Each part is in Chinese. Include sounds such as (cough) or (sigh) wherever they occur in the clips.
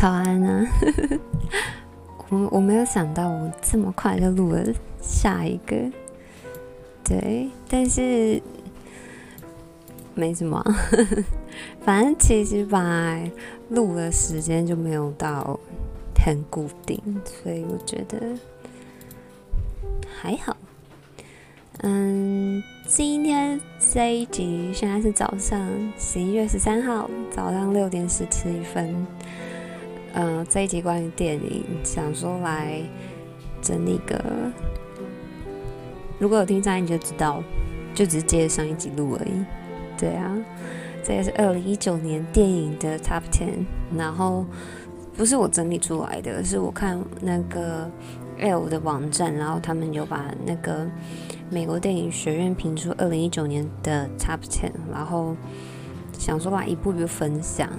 早安啊！(laughs) 我我没有想到我这么快就录了下一个，对，但是没什么，(laughs) 反正其实吧录的时间就没有到很固定，所以我觉得还好。嗯，今天这一集现在是早上十一月十三号早上六点十七分。嗯，这一集关于电影，想说来整理个。如果有听上一集就知道，就只是接上一集录而已。对啊，这也是二零一九年电影的 Top Ten，然后不是我整理出来的，是我看那个 L 的网站，然后他们有把那个美国电影学院评出二零一九年的 Top Ten，然后想说把一部一部分享。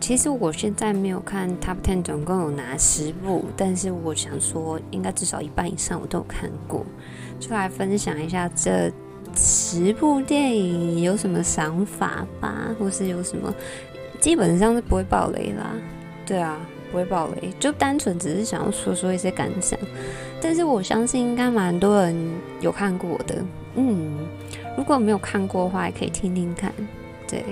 其实我现在没有看 Top Ten，总共有哪十部，但是我想说，应该至少一半以上我都有看过，就来分享一下这十部电影有什么想法吧，或是有什么，基本上是不会爆雷啦。对啊，不会爆雷，就单纯只是想要说说一些感想。但是我相信应该蛮多人有看过的，嗯，如果没有看过的话，也可以听听看，对。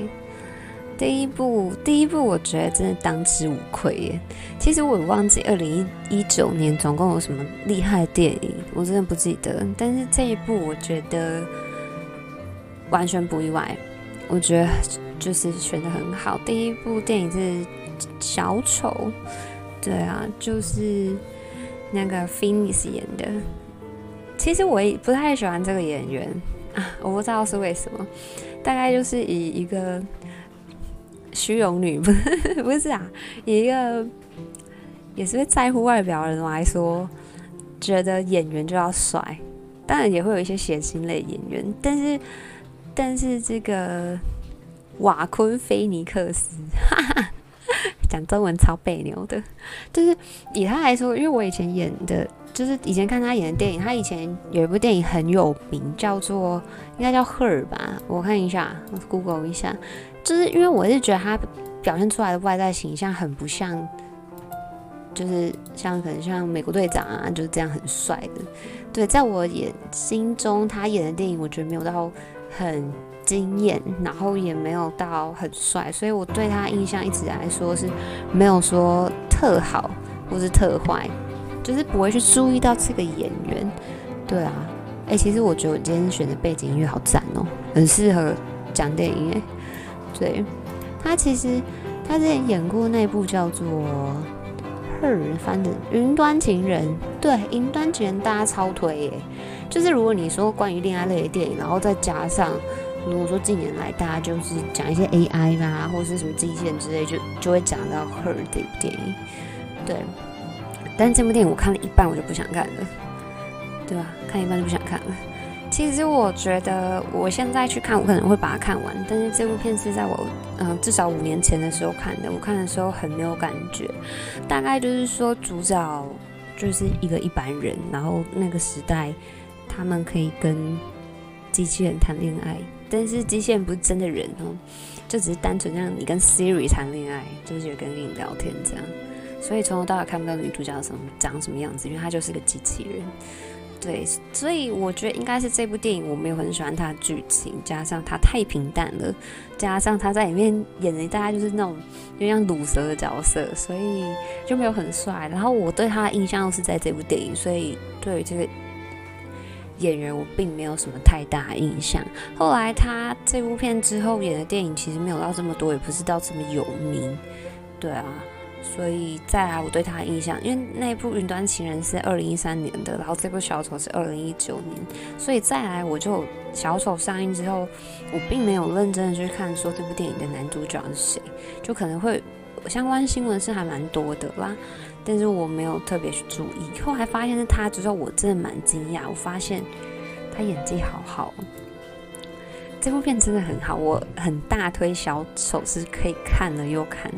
第一部，第一部，我觉得真的当之无愧耶。其实我忘记二零一九年总共有什么厉害的电影，我真的不记得。但是这一部，我觉得完全不意外。我觉得就是选得很好。第一部电影是小丑，对啊，就是那个 Fiennes 演的。其实我也不太喜欢这个演员啊，我不知道是为什么。大概就是以一个。虚荣女 (laughs) 不是不是啊，一个也是会在乎外表的人来说，觉得演员就要帅，当然也会有一些血腥类演员，但是但是这个瓦昆菲尼克斯，哈哈，讲中文超别扭的，(laughs) 就是以他来说，因为我以前演的，就是以前看他演的电影，他以前有一部电影很有名，叫做应该叫 Her 吧，我看一下，我 Google 一下。就是因为我是觉得他表现出来的外在形象很不像，就是像可能像美国队长啊，就是这样很帅的。对，在我眼心中，他演的电影我觉得没有到很惊艳，然后也没有到很帅，所以我对他印象一直来说是没有说特好或是特坏，就是不会去注意到这个演员。对啊，哎、其实我觉得我今天选的背景音乐好赞哦，很适合讲电影哎。对，他其实他之前演过那部叫做《Her》，翻的《云端情人》。对，《云端情人》大家超推耶。就是如果你说关于恋爱类的电影，然后再加上如果说近年来大家就是讲一些 AI 吧，或者是什么机器人之类，就就会讲到《Her》这部电影。对，但是这部电影我看了一半，我就不想看了，对吧？看一半就不想看了。其实我觉得，我现在去看，我可能会把它看完。但是这部片是在我嗯、呃、至少五年前的时候看的，我看的时候很没有感觉。大概就是说，主角就是一个一般人，然后那个时代他们可以跟机器人谈恋爱，但是机器人不是真的人哦，就只是单纯让你跟 Siri 谈恋爱，就是有跟你聊天这样。所以从头到尾看不到女主角什么长什么样子，因为她就是个机器人。对，所以我觉得应该是这部电影我没有很喜欢它的剧情，加上它太平淡了，加上他在里面演的大概就是那种有点像鲁蛇的角色，所以就没有很帅。然后我对他的印象又是在这部电影，所以对这个演员我并没有什么太大印象。后来他这部片之后演的电影其实没有到这么多，也不是到这么有名，对啊。所以再来，我对他的印象，因为那部《云端情人》是二零一三年的，然后这部《小丑》是二零一九年，所以再来，我就《小丑》上映之后，我并没有认真的去看说这部电影的男主角是谁，就可能会相关新闻是还蛮多的啦，但是我没有特别去注意。后来发现是他之后，我真的蛮惊讶，我发现他演技好好，这部片真的很好，我很大推《小丑》是可以看了又看。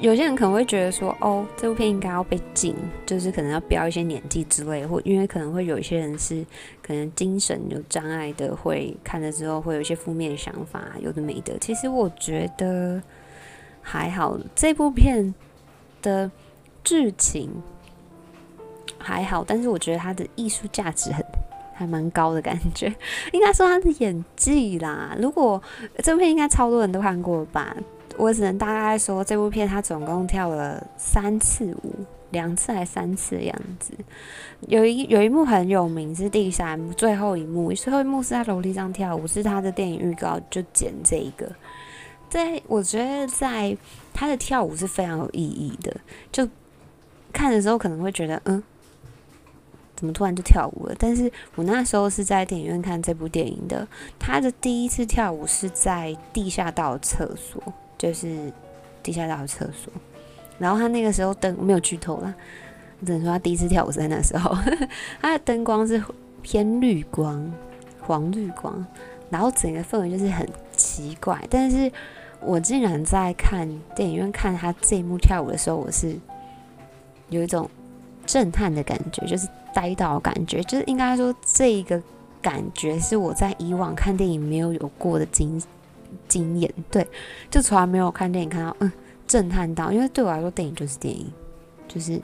有些人可能会觉得说，哦，这部片应该要被禁，就是可能要标一些年纪之类，或因为可能会有一些人是可能精神有障碍的，会看了之后会有一些负面想法，有的没的。其实我觉得还好，这部片的剧情还好，但是我觉得他的艺术价值很还蛮高的感觉。应该说他的演技啦，如果这部片应该超多人都看过吧？我只能大概说，这部片他总共跳了三次舞，两次还三次的样子。有一有一幕很有名，是第三幕最后一幕，最后一幕是在楼梯上跳舞，是他的电影预告就剪这一个。在我觉得，在他的跳舞是非常有意义的。就看的时候可能会觉得，嗯，怎么突然就跳舞了？但是我那时候是在电影院看这部电影的。他的第一次跳舞是在地下道厕所。就是地下道的厕所，然后他那个时候灯没有剧透啦，只能说他第一次跳舞是在那时候，(laughs) 他的灯光是偏绿光，黄绿光，然后整个氛围就是很奇怪。但是我竟然在看电影院看他这一幕跳舞的时候，我是有一种震撼的感觉，就是呆到感觉，就是应该说这一个感觉是我在以往看电影没有有过的经经验，对，就从来没有看电影看到嗯震撼到，因为对我来说电影就是电影，就是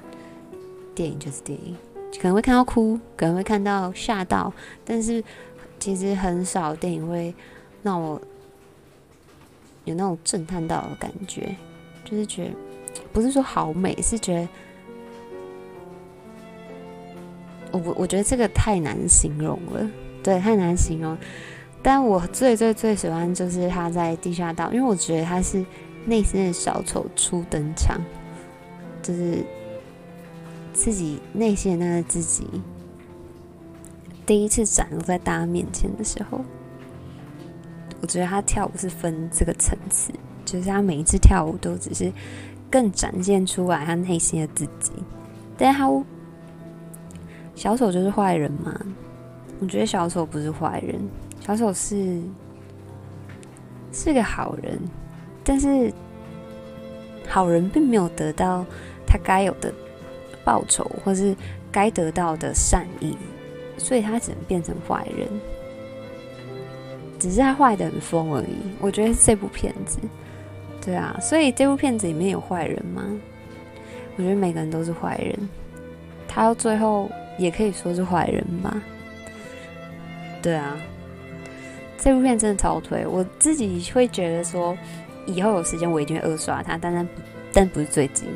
电影就是电影，可能会看到哭，可能会看到吓到，但是其实很少电影会让我有那种震撼到的感觉，就是觉得不是说好美，是觉得我我我觉得这个太难形容了，对，太难形容。但我最最最喜欢就是他在地下道，因为我觉得他是内心的小丑初登场，就是自己内心的那个自己第一次展露在大家面前的时候，我觉得他跳舞是分这个层次，就是他每一次跳舞都只是更展现出来他内心的自己。但他小丑就是坏人嘛？我觉得小丑不是坏人。小丑是是个好人，但是好人并没有得到他该有的报酬，或是该得到的善意，所以他只能变成坏人。只是他坏得很疯而已。我觉得是这部片子，对啊，所以这部片子里面有坏人吗？我觉得每个人都是坏人，他到最后也可以说是坏人吧。对啊。这部片真的超推，我自己会觉得说，以后有时间我一定会二刷它，但但但不是最近，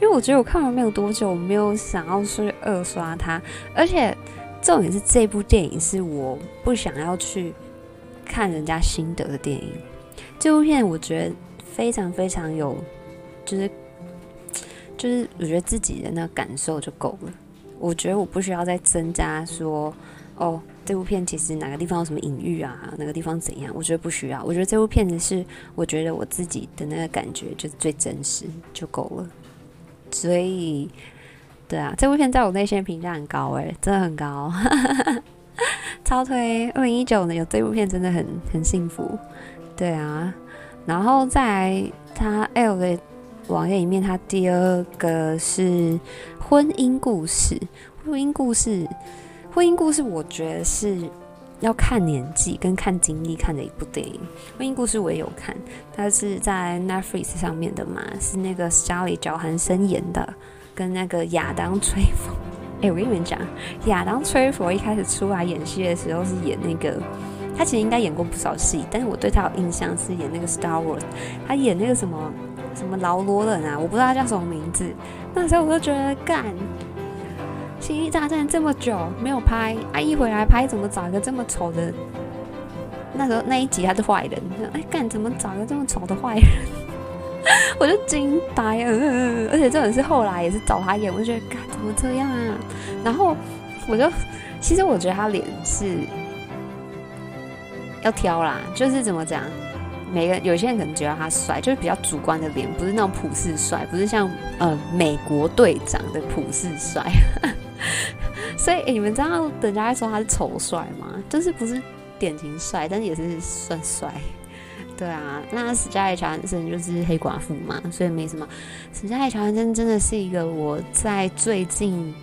因为我觉得我看完没有多久，我没有想要去二刷它，而且重点是这部电影是我不想要去看人家心得的电影，这部片我觉得非常非常有，就是就是我觉得自己的那个感受就够了，我觉得我不需要再增加说哦。这部片其实哪个地方有什么隐喻啊？哪个地方怎样？我觉得不需要。我觉得这部片子是，我觉得我自己的那个感觉就是最真实就够了。所以，对啊，这部片在我内心评价很高诶，真的很高，超推。二零一九年有这部片真的很很幸福。对啊，然后在他 L 的网页里面，他第二个是婚姻故事，婚姻故事。婚姻故事，我觉得是要看年纪跟看经历看的一部电影。婚姻故事我也有看，它是在 Netflix 上面的嘛，是那个 Scarlett Johansson 演的，跟那个亚当·崔佛。哎、我跟你们讲，亚当·崔佛一开始出来演戏的时候是演那个，他其实应该演过不少戏，但是我对他有印象是演那个 Star Wars，他演那个什么什么劳罗人啊，我不知道他叫什么名字。那时候我就觉得干。《星际大战》这么久没有拍，啊，一回来拍，怎么找一个这么丑的？那时候那一集他是坏人，哎，干怎么找个这么丑的坏人？我就惊呆了，而且这种是后来也是找他演，我就觉得怎么这样啊？然后我就其实我觉得他脸是要挑啦，就是怎么讲？每个有些人可能觉得他帅，就是比较主观的脸，不是那种普世帅，不是像呃美国队长的普世帅。(laughs) 所以、你们知道人家说他是丑帅吗？就是不是典型帅，但是也是算帅。对啊，那史嘉丽·乔安森就是黑寡妇嘛，所以没什么。史嘉丽·乔安森真的是一个我在最近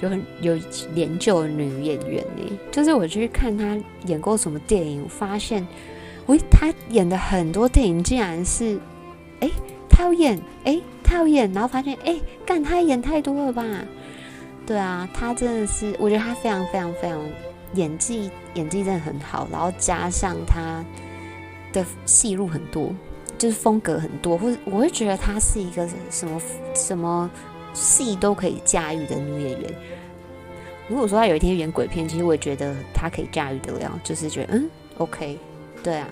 有很有研究的女演员呢。就是我去看她演过什么电影，我发现，喂，她演的很多电影竟然是，哎、她要演，哎、欸。他有演，然后发现哎，干她演太多了吧？对啊，她真的是，我觉得她非常非常非常演技，演技真的很好，然后加上她的戏路很多，就是风格很多，或者我会觉得她是一个什么什么戏都可以驾驭的女演员。如果说她有一天演鬼片，其实我也觉得她可以驾驭得了，就是觉得嗯，OK，对啊。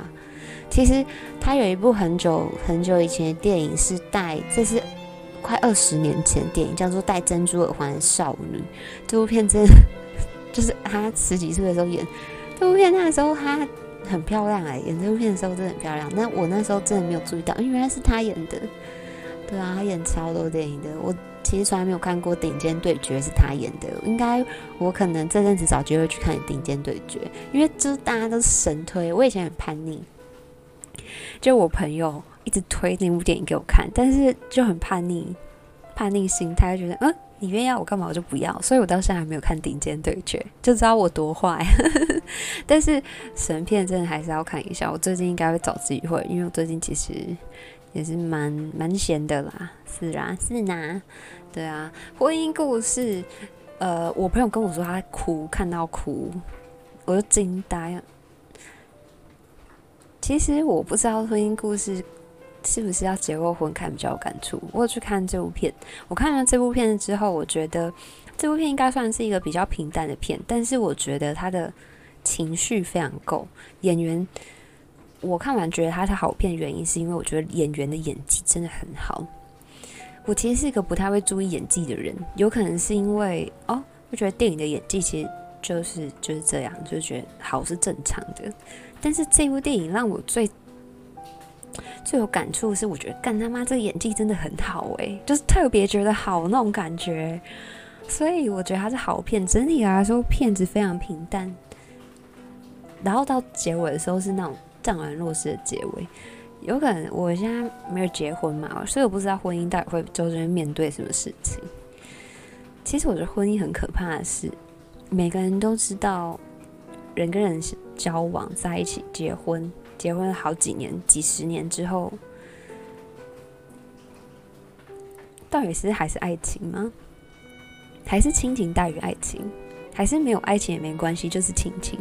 其实她有一部很久很久以前的电影是带，这是快二十年前的电影，叫做《戴珍珠耳环的少女》。这部片真的就是她十几岁的时候演这部片，那时候她很漂亮哎、演这部片的时候真的很漂亮。那我那时候真的没有注意到，因为原来是他演的。对啊，他演超多电影的。我其实从来没有看过《顶尖对决》是他演的。应该我可能这阵子找机会去看《顶尖对决》，因为就是大家都是神推。我以前很叛逆。就我朋友一直推那部电影给我看，但是就很叛逆，叛逆心态，觉得嗯，你愿意要我干嘛我就不要，所以我到现在还没有看《顶尖对决》，就知道我多坏。(laughs) 但是神片真的还是要看一下，我最近应该会找机会，因为我最近其实也是蛮蛮闲的啦，是啦，是呐，对啊，婚姻故事，呃，我朋友跟我说他哭，看到哭，我就惊呆了。其实我不知道婚姻故事是不是要结过婚看比较有感触。我有去看这部片，我看了这部片之后，我觉得这部片应该算是一个比较平淡的片，但是我觉得他的情绪非常够。演员我看完觉得他是好片，原因是因为我觉得演员的演技真的很好。我其实是一个不太会注意演技的人，有可能是因为哦，我觉得电影的演技其实就是就是这样，就觉得好是正常的。但是这部电影让我最最有感触的是，我觉得干他妈这个演技真的很好诶、就是特别觉得好那种感觉，所以我觉得它是好片。整体来说，片子非常平淡，然后到结尾的时候是那种怅然若失的结尾。有可能我现在没有结婚嘛，所以我不知道婚姻到底会究竟面对什么事情。其实我觉得婚姻很可怕的是，每个人都知道。人跟人交往在一起，结婚，结婚好几年、几十年之后，到底是还是爱情吗？还是亲情大于爱情？还是没有爱情也没关系，就是亲情？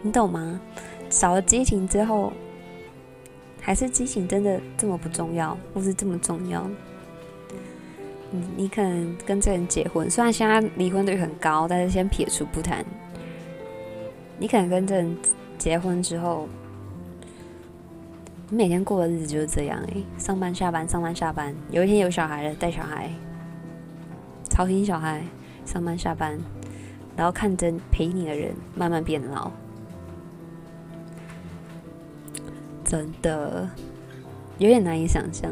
你懂吗？少了激情之后，还是激情真的这么不重要，或是这么重要？你你可能跟这人结婚，虽然现在离婚率很高，但是先撇除不谈。你可能跟这人结婚之后，每天过的日子就是这样哎，上班下班，上班下班。有一天有小孩了，带小孩，操心小孩，上班下班，然后看着陪你的人慢慢变老，真的有点难以想象。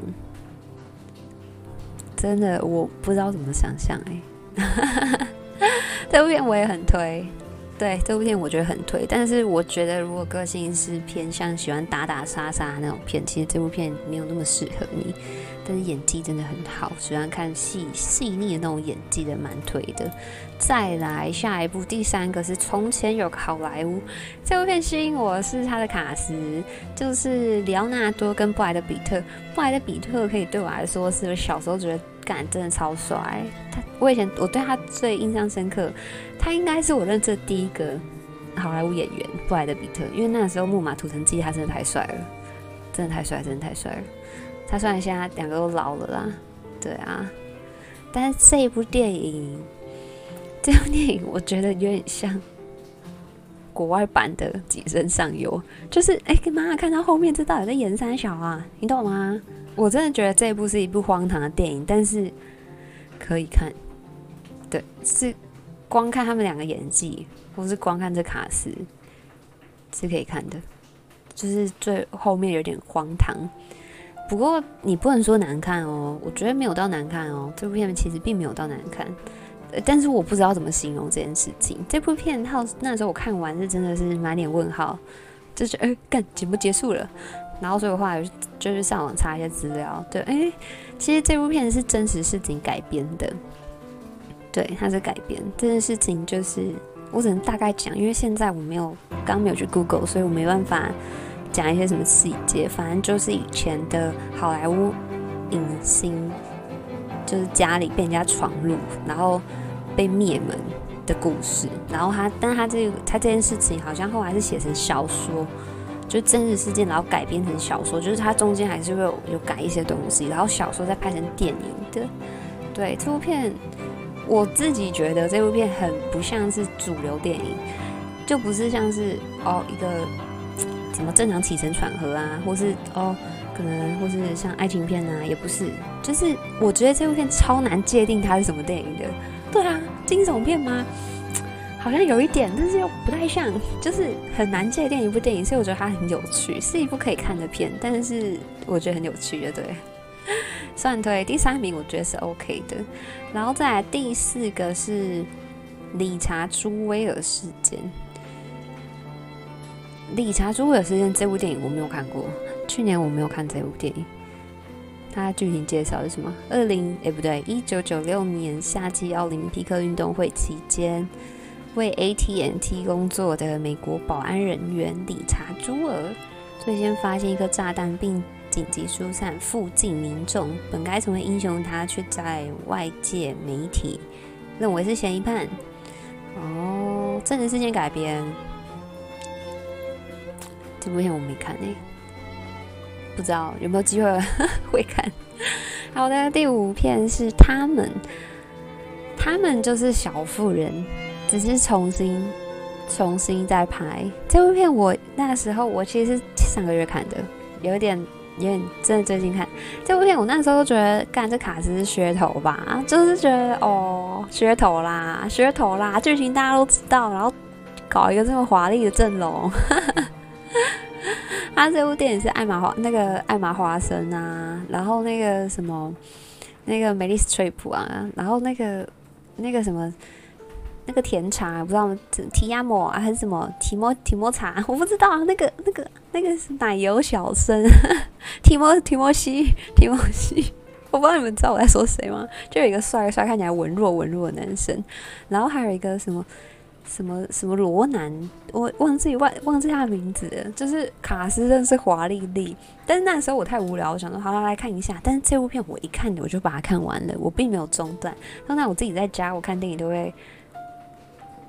真的，我不知道怎么想象哎。这部片我也很推。对，这部片我觉得很推，但是我觉得如果个性是偏向喜欢打打杀杀那种片，其实这部片没有那么适合你。但是演技真的很好，喜欢看细细腻的那种演技的蛮推的。再来下一部，第三个是《从前有个好莱坞》。这部片吸引我是他的卡司，就是里奥纳多跟布莱德彼特。布莱德彼特可以对我来说是小时候觉得。感真的超帅，他我以前我对他最印象深刻，他应该是我认识的第一个好莱坞演员布莱德彼特，因为那时候《木马屠城记》他真的太帅了，真的太帅，真的太帅了。他虽然现在两个都老了啦，对啊，但是这一部电影，这部电影我觉得有点像国外版的《寄生上游》，就是哎，妈妈看到后面这到底在演三小啊？你懂吗？我真的觉得这一部是一部荒唐的电影，但是可以看。对，是光看他们两个演技，或是光看这卡司是可以看的。就是最后面有点荒唐，不过你不能说难看哦，我觉得没有到难看哦。这部片其实并没有到难看，但是我不知道怎么形容这件事情。这部片号那时候我看完是真的是满脸问号，就是哎，干节目结束了。然后所以的话，就是上网查一些资料。对，哎，其实这部片是真实事情改编的。对，它是改编这件事情，就是我只能大概讲，因为现在我没有刚没有去 Google，所以我没办法讲一些什么细节。反正就是以前的好莱坞影星就是家里被人家闯入，然后被灭门的故事。然后他，但他这个他这件事情好像后来是写成小说，就真实事件，然后改编成小说，就是他中间还是会有有改一些东西，然后小说再拍成电影的。对，这部片我自己觉得这部片很不像是主流电影，就不是像是哦一个什么正常起承转合啊，或是哦。可能或是像爱情片啊，也不是，就是我觉得这部片超难界定它是什么电影的。对啊，惊悚片吗？好像有一点，但是又不太像，就是很难界定一部电影。所以我觉得它很有趣，是一部可以看的片，但是我觉得很有趣的。对，(laughs) 算对。第三名我觉得是 OK 的，然后再来第四个是理查朱威尔事件。理查朱威尔事件这部电影我没有看过。去年我没有看这部电影，它剧情介绍是什么？二零诶不对，一九九六年夏季奥林匹克运动会期间，为 AT&T 工作的美国保安人员理查朱尔，最先发现一颗炸弹并紧急疏散附近民众，本该成为英雄，他却在外界媒体认为是嫌疑犯。哦，真实事件改编，这部片我没看诶、欸。不知道有没有机会会看。好的，第五片是他们，他们就是小妇人，只是重新重新再拍这部片。我那时候我其实是上个月看的，有点有点真的最近看这部片。我那时候都觉得，干这卡司是噱头吧，就是觉得哦噱头啦，噱头啦，剧情大家都知道，然后搞一个这么华丽的阵容。他这部电影是艾玛华那个艾玛华森啊，然后那个什么那个梅丽斯翠普啊，然后那个那个什么那个甜茶不知道提亚莫还是什么提莫提莫茶，我不知道那个那个那个是奶油小生提莫提莫西提莫西，我不知道你们知道我在说谁吗？就有一个帅帅看起来文弱文弱的男生，然后还有一个什么。什么什么罗南，我忘记忘忘记他的名字了。就是卡斯真是华丽丽，但是那时候我太无聊，我想说好好来看一下。但是这部片我一看我就把它看完了，我并没有中断。当然我自己在家我看电影都会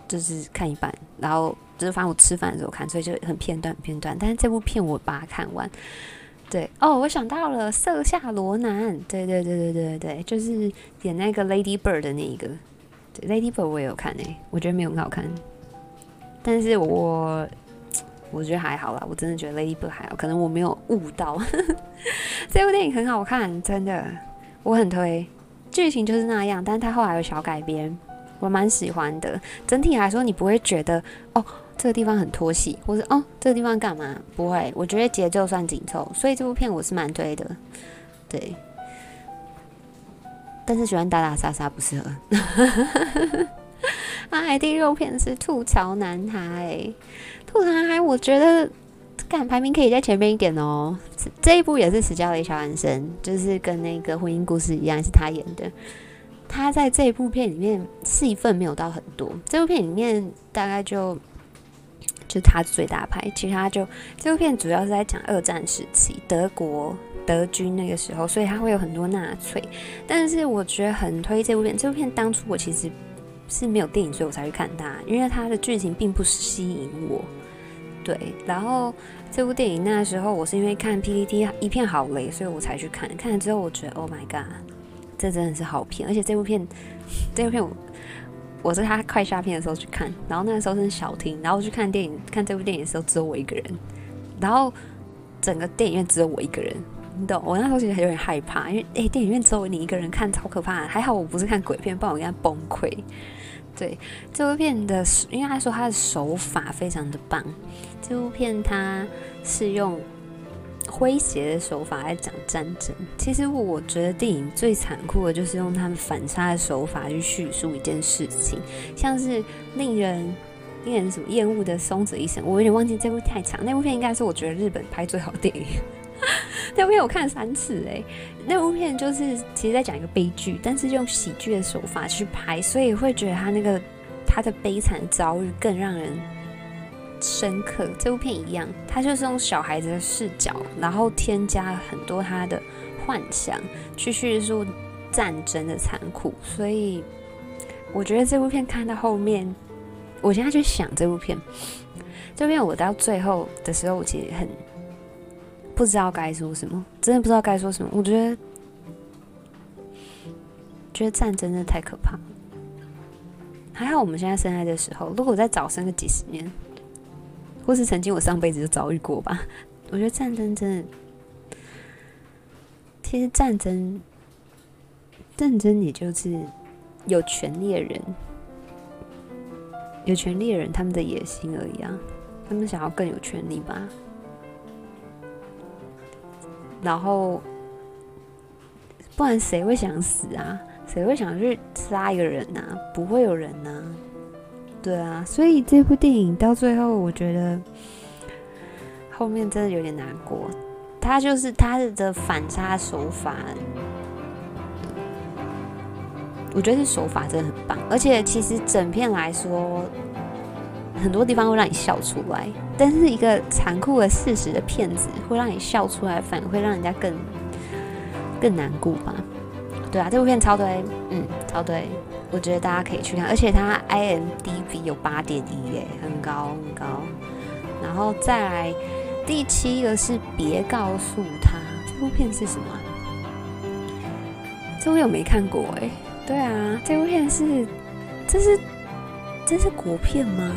就是看一半，然后就是反正我吃饭的时候看，所以就很片段片段。但是这部片我把它看完。对哦，我想到了色下罗南，对对对对对对，就是演那个 Lady Bird 的那一个。，Lady Bird 我也有看诶，我觉得没有很好看，但是我 (tsk) 我觉得还好啦，我真的觉得 Lady Bird 还好，可能我没有悟到。(laughs) 这部电影很好看，真的，我很推。剧情就是那样，但是它后来有小改编，我蛮喜欢的。整体来说，你不会觉得哦这个地方很拖戏，或是哦这个地方干嘛？不会，我觉得节奏算紧凑，所以这部片我是蛮推的。对。但是喜欢打打杀杀不适合。(laughs) 哎，第六片是吐槽男孩。吐槽男孩，我觉得敢排名可以在前面一点哦。这一部也是史嘉蕾·乔韩森，就是跟那个婚姻故事一样，是他演的。他在这一部片里面戏份没有到很多，这部片里面大概就就他最大牌，其他就这部片主要是在讲二战时期德国。德军那个时候，所以他会有很多纳粹。但是我觉得很推这部片。这部片当初我其实是没有电影，所以我才去看它，因为它的剧情并不吸引我。对，然后这部电影那时候我是因为看 PPT 一片好雷，所以我才去看。看了之后，我觉得 Oh my god，这真的是好片。而且这部片，这部片我我是他快下片的时候去看，然后那个时候是小厅，然后去看电影，看这部电影的时候只有我一个人，然后整个电影院只有我一个人。你懂，我那时候其实还有点害怕，因为诶，电影院只有你一个人看，超可怕。还好我不是看鬼片，不然我应该崩溃。对，这部片的，因为他说他的手法非常的棒。这部片他是用诙谐的手法来讲战争。其实我觉得电影最残酷的就是用他们反差的手法去叙述一件事情，像是令人令人什么厌恶的松子医生，我有点忘记这部太长。那部片应该是我觉得日本拍最好的电影。那部片我看了三次哎，那部片就是其实在讲一个悲剧，但是用喜剧的手法去拍，所以会觉得他那个他的悲惨遭遇更让人深刻。这部片一样，他就是用小孩子的视角，然后添加了很多他的幻想，去叙述战争的残酷，所以我觉得这部片看到后面，我现在去想这部片，这部片我到最后的时候，我其实很不知道该说什么，真的不知道该说什么。我觉得，觉得战争真的太可怕。还好我们现在生在的时候，如果再早生个几十年，或是曾经我上辈子就遭遇过吧。我觉得战争真的，其实战争，战争也就是有权力的人，有权力的人他们的野心而已啊，他们想要更有权力吧。然后，不然谁会想死啊？谁会想去杀一个人啊？不会有人啊。对啊，所以这部电影到最后，我觉得。后面真的有点难过，他就是他的反差手法，我觉得是手法真的很棒，而且其实整片来说，很多地方会让你笑出来，但是一个残酷的事实的片子会让你笑出来，反而会让人家更更难过吧？对啊，这部片超推，嗯，超推，我觉得大家可以去看，而且它 IMDB 有八点一，耶，很高很高，然后再来。第七个是别告诉他，这部片是什么？这部片我没看过哎。对啊，这部片是，这是这是国片吗？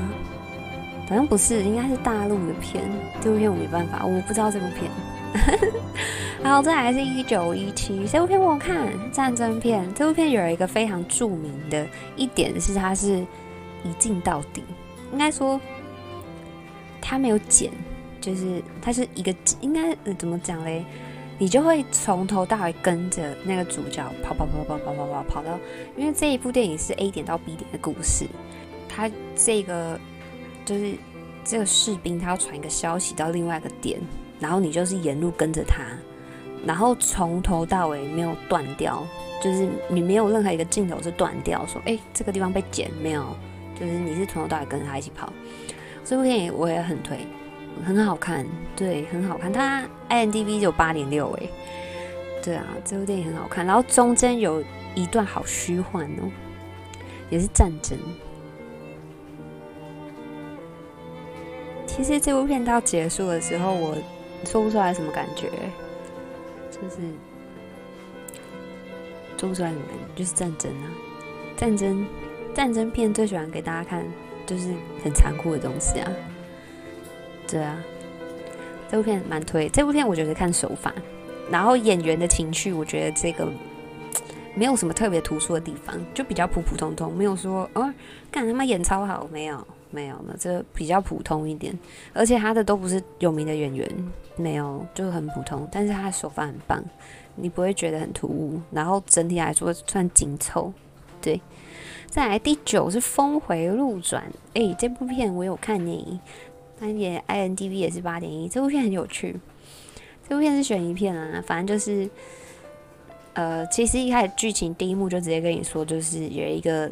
好像不是，应该是大陆的片。这部片我没办法，我不知道这部片。(laughs) 好，这还是一九一七，这部片我看战争片。这部片有一个非常著名的一点是，它是一镜到底，应该说它没有剪。就是它是一个，应该、怎么讲嘞？你就会从头到尾跟着那个主角跑跑跑跑跑跑跑跑到，因为这一部电影是 A 点到 B 点的故事，他这个就是这个士兵他要传一个消息到另外一个点，然后你就是沿路跟着他，然后从头到尾没有断掉，就是你没有任何一个镜头是断掉，说哎、这个地方被剪没有，就是你是从头到尾跟着他一起跑。这部电影我也很推。很好看，对，很好看。它 IMDB 有八点六，哎，对啊，这部电影很好看。然后中间有一段好虚幻哦，也是战争。其实这部片到结束的时候，我说不出来什么感觉，就是说不出来什么感觉，就是战争啊，战争，战争片最喜欢给大家看，就是很残酷的东西啊。对啊，这部片蛮推。这部片我觉得看手法，然后演员的情绪，我觉得这个没有什么特别突出的地方，就比较普普通通，没有说哦，干他妈演超好，没有没有呢，这比较普通一点。而且他的都不是有名的演员，没有就很普通，但是他的手法很棒，你不会觉得很突兀。然后整体来说算紧凑。对，再来第九是峰回路转，哎，这部片我有看电影，但也 I N D B 也是八点一，这部片很有趣。这部片是悬疑片啊，反正就是，呃，其实一开始剧情第一幕就直接跟你说，就是有一个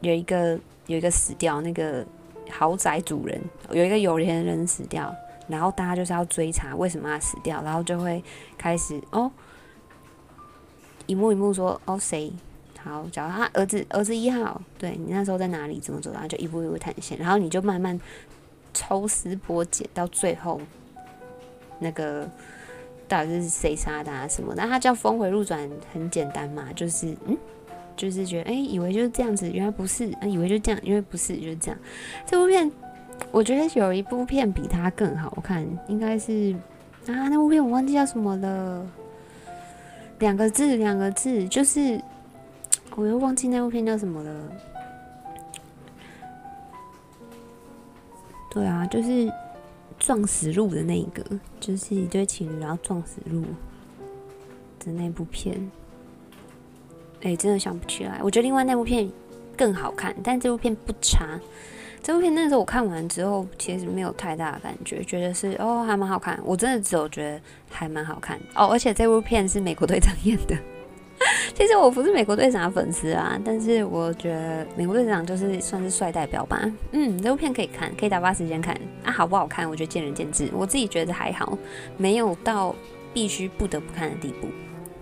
有一个有一个死掉那个豪宅主人，有一个有钱人死掉，然后大家就是要追查为什么他死掉，然后就会开始哦，一幕一幕说哦谁好，假如他儿子儿子一号，对你那时候在哪里怎么走，然后就一步一步探险，然后你就慢慢。抽丝剥茧到最后，那个到底是谁杀的啊？什么？那他叫峰回路转，很简单嘛，就是嗯，就是觉得哎、以为就是这样子，原来不是，啊、以为就这样，因为不是就是这样。这部片我觉得有一部片比它更好看，应该是啊，那部片我忘记叫什么了，两个字，两个字，就是我又忘记那部片叫什么了。对啊，就是撞死路的那一个，就是一对情侣然后撞死路的那部片。哎、真的想不起来。我觉得另外那部片更好看，但这部片不差。这部片那时候我看完之后，其实没有太大的感觉，觉得是哦还蛮好看。我真的只有觉得还蛮好看哦，而且这部片是美国队长演的。(laughs) 其实我不是美国队长的粉丝啊，但是我觉得美国队长就是算是帅代表吧。嗯，这部片可以看，可以打发时间看啊。好不好看？我觉得见仁见智。我自己觉得还好，没有到必须不得不看的地步。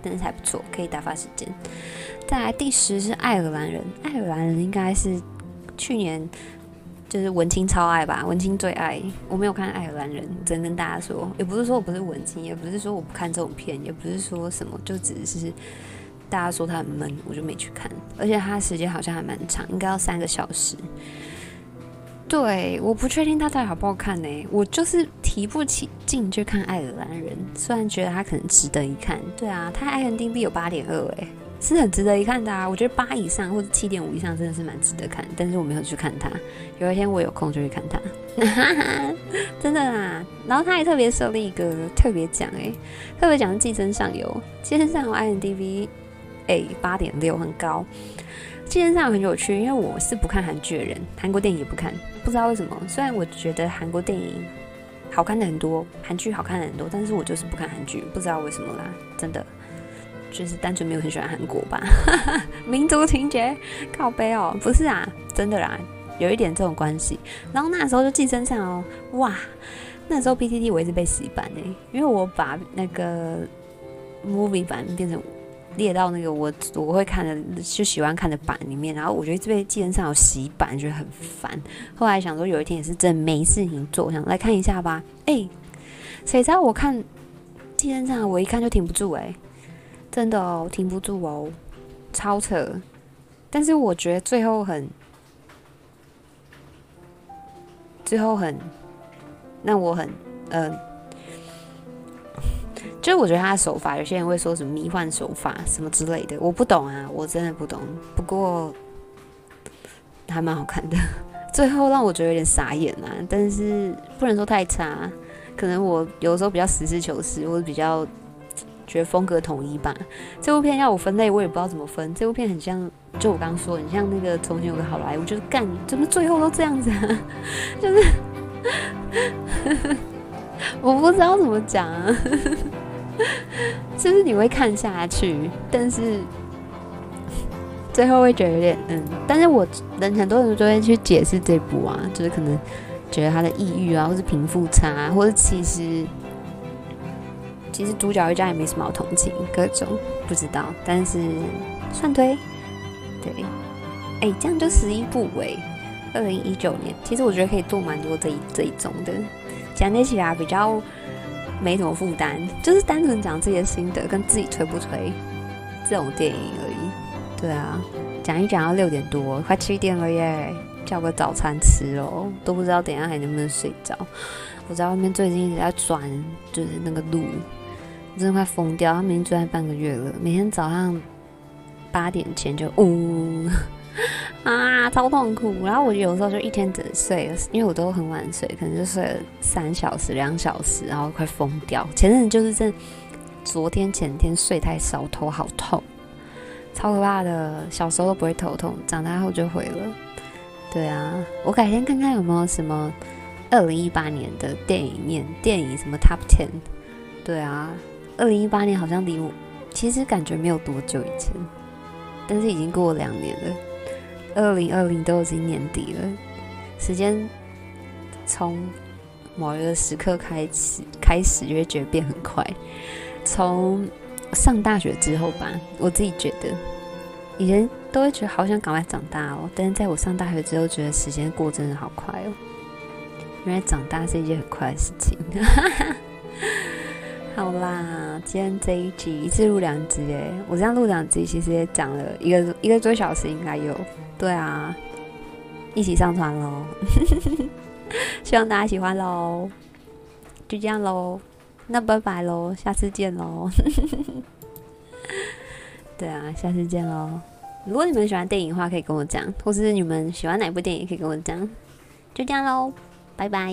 但是还不错，可以打发时间。再来第十是爱尔兰人，爱尔兰人应该是去年就是文青超爱吧，文青最爱。我没有看爱尔兰人，只能跟大家说，也不是说我不是文青，也不是说我不看这种片，也不是说什么，就只是大家说它很闷，我就没去看。而且它时间好像还蛮长，应该要三个小时。对，我不确定它到底好不好看呢、我就是提不起劲去看爱尔兰人，虽然觉得他可能值得一看。对啊，他 IMDB 有八点二，哎。是很值得一看的啊！我觉得八以上或者七点五以上真的是蛮值得看，但是我没有去看他。有一天我有空就去看他，(laughs) 真的啦。然后他还特别设立一个特别奖，哎，特别奖是《寄生上游》，《寄生上游》IMDB 哎八点六很高，《寄生上游》很有趣，因为我是不看韩剧的人，韩国电影也不看，不知道为什么。虽然我觉得韩国电影好看的很多，韩剧好看的很多，但是我就是不看韩剧，不知道为什么啦，真的。就是单纯没有很喜欢韩国吧，(laughs) 民族情节靠背哦，不是啊，真的啦，有一点这种关系。然后那时候就寄生上哦，哇，那时候 PTT 我也是被洗版哎，因为我把那个 movie 版变成列到那个我我会看的就喜欢看的版里面，然后我觉得这边寄生上有洗版，觉得很烦。后来想说有一天也是真没事情做，想来看一下吧。哎，谁知道我看寄生上，我一看就停不住哎。真的哦，停不住哦，超扯！但是我觉得最后很，最后很，那我很，嗯、就是我觉得他的手法，有些人会说什么迷幻手法什么之类的，我不懂啊，我真的不懂。不过还蛮好看的，最后让我觉得有点傻眼啊，但是不能说太差，可能我有时候比较实事求是，或者比较。觉得风格统一吧。这部片要我分类，我也不知道怎么分。这部片很像，就我刚刚说，很像那个从前有个好莱坞，就是干，怎么最后都这样子啊？(laughs) 就是 (laughs) 我不知道怎么讲啊。就是你会看下去，但是最后会觉得有点嗯。但是我人很多人都会去解释这部啊，就是可能觉得他的抑郁啊，或是贫富差啊，或者其实。其实主角一家也没什么好同情，各种不知道，但是算推，对，哎、这样就十一部哎，二零一九年，其实我觉得可以做蛮多这一这一种的，讲起来比较没什么负担，就是单纯讲自己的心得跟自己推不推这种电影而已。对啊，讲一讲要六点多，快七点了耶，叫个早餐吃哦，都不知道等下还能不能睡着。我在外面最近一直在转，就是那个路。真的快疯掉！他明天转半个月了，每天早上八点前就呜 (laughs) 啊，超痛苦。然后我有时候就一天只睡了，因为我都很晚睡，可能就睡了三小时、两小时，然后快疯掉。前阵子就是这，昨天前天睡太少，头好痛，超可怕的。小时候都不会头痛，长大后就会了。对啊，我改天看看有没有什么二零一八年的电影面电影什么 Top Ten。对啊。二零一八年好像离我其实感觉没有多久以前，但是已经过了两年了。二零二零都已经年底了，时间从某一个时刻开始开始就会觉得变很快。从上大学之后吧，我自己觉得以前都会觉得好想赶快长大哦，但是在我上大学之后，觉得时间过真的好快哦。原来长大是一件很快的事情。(laughs) 好啦，今天这一集一次录两集诶，我这样录两集其实也讲了一个一个多小时，应该有。对啊，一起上传喽，(laughs) 希望大家喜欢喽。就这样喽，那拜拜喽，下次见喽。(laughs) 对啊，下次见喽。如果你们喜欢电影的话，可以跟我讲，或是你们喜欢哪部电影，可以跟我讲。就这样喽，拜拜。